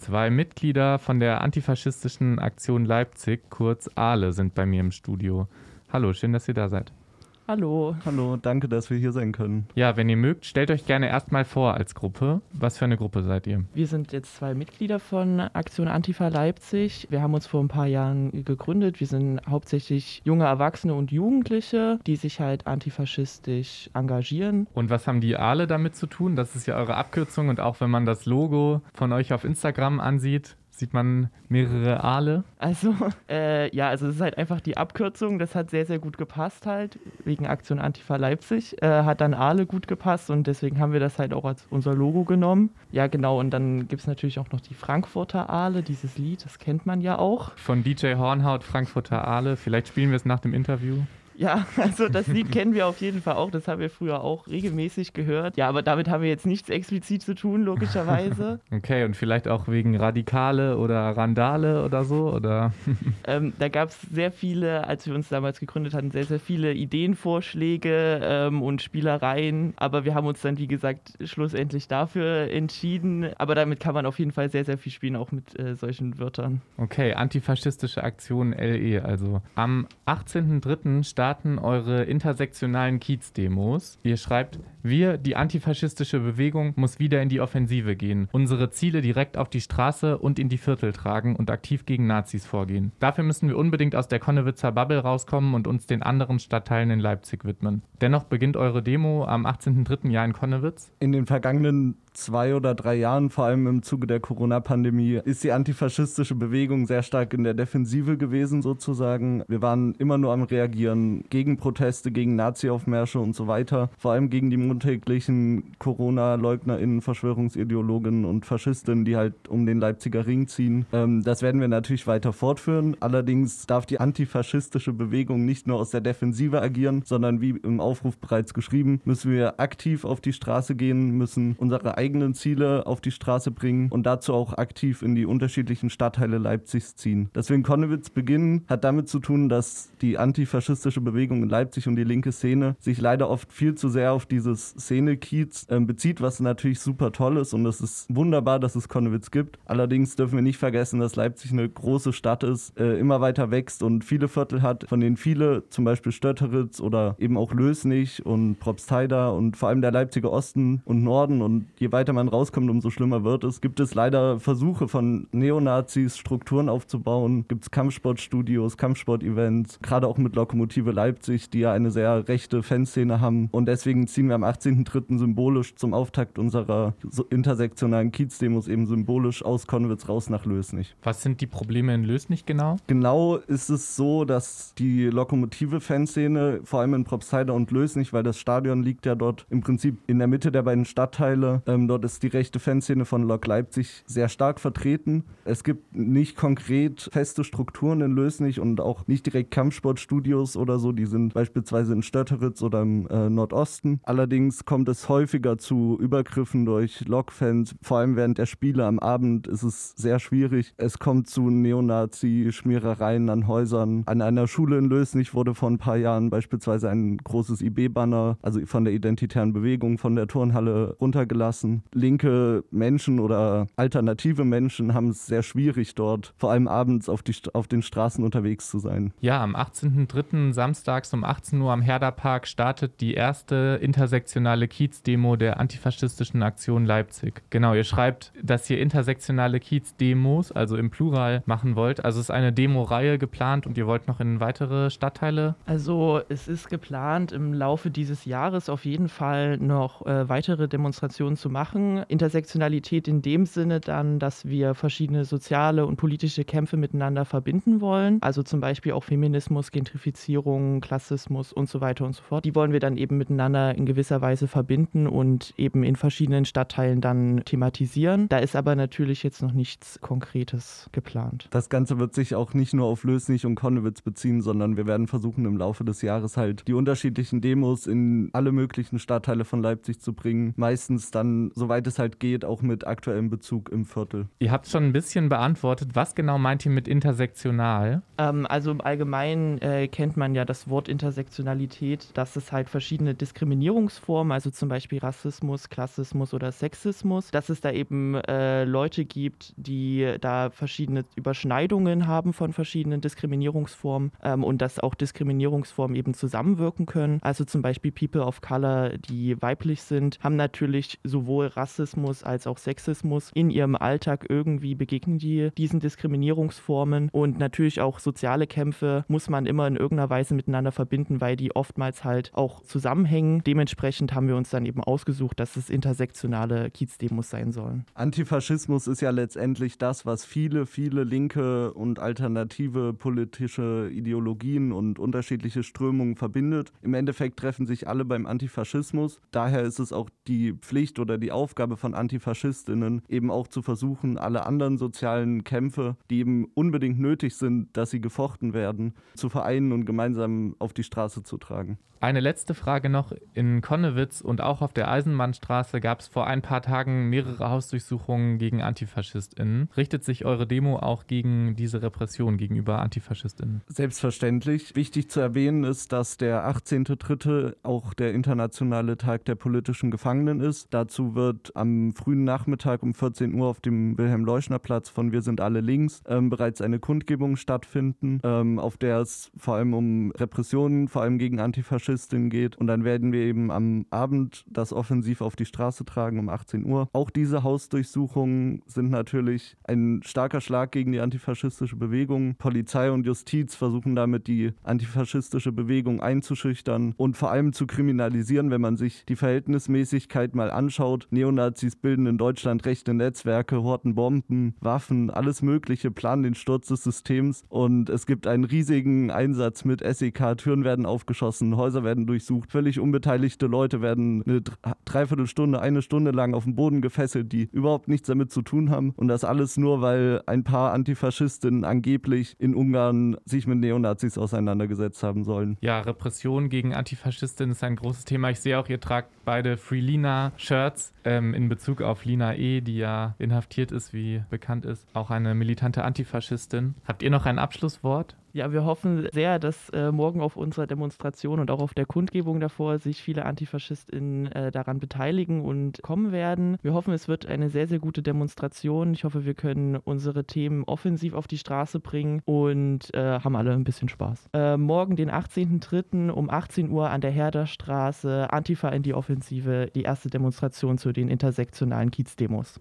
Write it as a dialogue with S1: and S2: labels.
S1: Zwei Mitglieder von der antifaschistischen Aktion Leipzig, kurz ALE, sind bei mir im Studio. Hallo, schön, dass ihr da seid.
S2: Hallo.
S3: Hallo, danke, dass wir hier sein können.
S1: Ja, wenn ihr mögt, stellt euch gerne erstmal vor als Gruppe. Was für eine Gruppe seid ihr?
S2: Wir sind jetzt zwei Mitglieder von Aktion Antifa Leipzig. Wir haben uns vor ein paar Jahren gegründet. Wir sind hauptsächlich junge Erwachsene und Jugendliche, die sich halt antifaschistisch engagieren.
S1: Und was haben die alle damit zu tun? Das ist ja eure Abkürzung und auch wenn man das Logo von euch auf Instagram ansieht, sieht man mehrere Aale.
S2: Also, äh, ja, also es ist halt einfach die Abkürzung, das hat sehr, sehr gut gepasst halt, wegen Aktion Antifa Leipzig, äh, hat dann Aale gut gepasst und deswegen haben wir das halt auch als unser Logo genommen. Ja, genau, und dann gibt es natürlich auch noch die Frankfurter Aale, dieses Lied, das kennt man ja auch.
S1: Von DJ Hornhaut, Frankfurter Aale, vielleicht spielen wir es nach dem Interview.
S2: Ja, also das Lied kennen wir auf jeden Fall auch. Das haben wir früher auch regelmäßig gehört. Ja, aber damit haben wir jetzt nichts explizit zu tun, logischerweise.
S1: okay, und vielleicht auch wegen Radikale oder Randale oder so, oder?
S2: ähm, da gab es sehr viele, als wir uns damals gegründet hatten, sehr, sehr viele Ideenvorschläge ähm, und Spielereien. Aber wir haben uns dann, wie gesagt, schlussendlich dafür entschieden. Aber damit kann man auf jeden Fall sehr, sehr viel spielen, auch mit äh, solchen Wörtern.
S1: Okay, antifaschistische Aktion LE. Also am 18.03. startet starten eure intersektionalen Kiez-Demos. Ihr schreibt, wir, die antifaschistische Bewegung, muss wieder in die Offensive gehen, unsere Ziele direkt auf die Straße und in die Viertel tragen und aktiv gegen Nazis vorgehen. Dafür müssen wir unbedingt aus der Konnewitzer Bubble rauskommen und uns den anderen Stadtteilen in Leipzig widmen. Dennoch beginnt eure Demo am 18.03. Jahr in Konnewitz.
S3: In den vergangenen zwei oder drei Jahren, vor allem im Zuge der Corona-Pandemie, ist die antifaschistische Bewegung sehr stark in der Defensive gewesen, sozusagen. Wir waren immer nur am Reagieren gegen Proteste, gegen Nazi-Aufmärsche und so weiter. Vor allem gegen die montäglichen Corona-LeugnerInnen, Verschwörungsideologinnen und Faschistinnen, die halt um den Leipziger Ring ziehen. Ähm, das werden wir natürlich weiter fortführen. Allerdings darf die antifaschistische Bewegung nicht nur aus der Defensive agieren, sondern wie im Aufruf bereits geschrieben, müssen wir aktiv auf die Straße gehen, müssen unsere eigenen Ziele auf die Straße bringen und dazu auch aktiv in die unterschiedlichen Stadtteile Leipzigs ziehen. Dass wir in Konnewitz beginnen, hat damit zu tun, dass die antifaschistische Bewegung Bewegung in Leipzig und die linke Szene sich leider oft viel zu sehr auf dieses Szene-Kiez äh, bezieht, was natürlich super toll ist und es ist wunderbar, dass es Konnewitz gibt. Allerdings dürfen wir nicht vergessen, dass Leipzig eine große Stadt ist, äh, immer weiter wächst und viele Viertel hat, von denen viele, zum Beispiel Stötteritz oder eben auch Lösnich und Propsteider und vor allem der Leipziger Osten und Norden und je weiter man rauskommt, umso schlimmer wird es, gibt es leider Versuche von Neonazis, Strukturen aufzubauen, gibt es Kampfsportstudios, Kampfsportevents, gerade auch mit Lokomotive Leipzig, die ja eine sehr rechte Fanszene haben. Und deswegen ziehen wir am 18.03. symbolisch zum Auftakt unserer intersektionalen Kiez-Demos eben symbolisch aus Konnewitz raus nach Lösnich.
S1: Was sind die Probleme in Lösnich genau?
S3: Genau ist es so, dass die Lokomotive-Fanszene, vor allem in Propstheide und Lösnich, weil das Stadion liegt ja dort im Prinzip in der Mitte der beiden Stadtteile, ähm, dort ist die rechte Fanszene von Lok Leipzig sehr stark vertreten. Es gibt nicht konkret feste Strukturen in Lösnich und auch nicht direkt Kampfsportstudios oder so, die sind beispielsweise in Stötteritz oder im äh, Nordosten. Allerdings kommt es häufiger zu Übergriffen durch Lokfans. Vor allem während der Spiele am Abend ist es sehr schwierig. Es kommt zu Neonazi-Schmierereien an Häusern. An einer Schule in Lösnich wurde vor ein paar Jahren beispielsweise ein großes IB-Banner, also von der Identitären Bewegung, von der Turnhalle runtergelassen. Linke Menschen oder alternative Menschen haben es sehr schwierig dort, vor allem abends auf, die, auf den Straßen unterwegs zu sein.
S1: Ja, am 18.03. Samstag samstags um 18 Uhr am Herderpark startet die erste intersektionale Kiez-Demo der antifaschistischen Aktion Leipzig. Genau, ihr schreibt, dass ihr intersektionale Kiez-Demos, also im Plural, machen wollt. Also ist eine Demo-Reihe geplant und ihr wollt noch in weitere Stadtteile?
S2: Also es ist geplant, im Laufe dieses Jahres auf jeden Fall noch äh, weitere Demonstrationen zu machen. Intersektionalität in dem Sinne dann, dass wir verschiedene soziale und politische Kämpfe miteinander verbinden wollen. Also zum Beispiel auch Feminismus, Gentrifizierung, Klassismus und so weiter und so fort. Die wollen wir dann eben miteinander in gewisser Weise verbinden und eben in verschiedenen Stadtteilen dann thematisieren. Da ist aber natürlich jetzt noch nichts Konkretes geplant.
S3: Das Ganze wird sich auch nicht nur auf Lösnich und Konnewitz beziehen, sondern wir werden versuchen im Laufe des Jahres halt die unterschiedlichen Demos in alle möglichen Stadtteile von Leipzig zu bringen. Meistens dann dann, soweit es halt geht, auch mit aktuellem Bezug im Viertel.
S1: Ihr habt schon ein bisschen beantwortet. Was genau meint ihr mit intersektional?
S2: Ähm, also im Allgemeinen äh, kennt man ja das Wort Intersektionalität, dass es halt verschiedene Diskriminierungsformen, also zum Beispiel Rassismus, Klassismus oder Sexismus, dass es da eben äh, Leute gibt, die da verschiedene Überschneidungen haben von verschiedenen Diskriminierungsformen ähm, und dass auch Diskriminierungsformen eben zusammenwirken können. Also zum Beispiel People of Color, die weiblich sind, haben natürlich sowohl Rassismus als auch Sexismus in ihrem Alltag irgendwie begegnen die diesen Diskriminierungsformen und natürlich auch soziale Kämpfe muss man immer in irgendeiner Weise miteinander verbinden, weil die oftmals halt auch zusammenhängen. Dementsprechend haben wir uns dann eben ausgesucht, dass es intersektionale Kiezdemos sein sollen.
S3: Antifaschismus ist ja letztendlich das, was viele, viele linke und alternative politische Ideologien und unterschiedliche Strömungen verbindet. Im Endeffekt treffen sich alle beim Antifaschismus. Daher ist es auch die Pflicht oder die Aufgabe von Antifaschistinnen, eben auch zu versuchen, alle anderen sozialen Kämpfe, die eben unbedingt nötig sind, dass sie gefochten werden, zu vereinen und gemeinsam auf die Straße zu tragen.
S1: Eine letzte Frage noch. In Konnewitz und auch auf der Eisenbahnstraße gab es vor ein paar Tagen mehrere Hausdurchsuchungen gegen AntifaschistInnen. Richtet sich eure Demo auch gegen diese Repression gegenüber AntifaschistInnen?
S3: Selbstverständlich. Wichtig zu erwähnen ist, dass der 18.3. auch der internationale Tag der politischen Gefangenen ist. Dazu wird am frühen Nachmittag um 14 Uhr auf dem Wilhelm-Leuschner-Platz von Wir sind alle links ähm, bereits eine Kundgebung stattfinden, ähm, auf der es vor allem um Repressionen, vor allem gegen Antifaschisten Faschistin geht. Und dann werden wir eben am Abend das offensiv auf die Straße tragen um 18 Uhr. Auch diese Hausdurchsuchungen sind natürlich ein starker Schlag gegen die antifaschistische Bewegung. Polizei und Justiz versuchen damit die antifaschistische Bewegung einzuschüchtern und vor allem zu kriminalisieren, wenn man sich die Verhältnismäßigkeit mal anschaut. Neonazis bilden in Deutschland rechte Netzwerke, horten Bomben, Waffen, alles Mögliche, planen den Sturz des Systems und es gibt einen riesigen Einsatz mit SEK, Türen werden aufgeschossen, Häuser werden durchsucht, völlig unbeteiligte Leute werden eine Dreiviertelstunde, eine Stunde lang auf dem Boden gefesselt, die überhaupt nichts damit zu tun haben. Und das alles nur, weil ein paar Antifaschistinnen angeblich in Ungarn sich mit Neonazis auseinandergesetzt haben sollen.
S1: Ja, Repression gegen Antifaschistinnen ist ein großes Thema. Ich sehe auch, ihr tragt beide Free Lina Shirts ähm, in Bezug auf Lina E., die ja inhaftiert ist, wie bekannt ist. Auch eine militante Antifaschistin. Habt ihr noch ein Abschlusswort?
S2: Ja, wir hoffen sehr, dass äh, morgen auf unserer Demonstration und auch auf der Kundgebung davor sich viele AntifaschistInnen äh, daran beteiligen und kommen werden. Wir hoffen, es wird eine sehr, sehr gute Demonstration. Ich hoffe, wir können unsere Themen offensiv auf die Straße bringen und äh, haben alle ein bisschen Spaß. Äh, morgen, den 18.03. um 18 Uhr an der Herderstraße, Antifa in die Offensive, die erste Demonstration zu den intersektionalen Kiezdemos.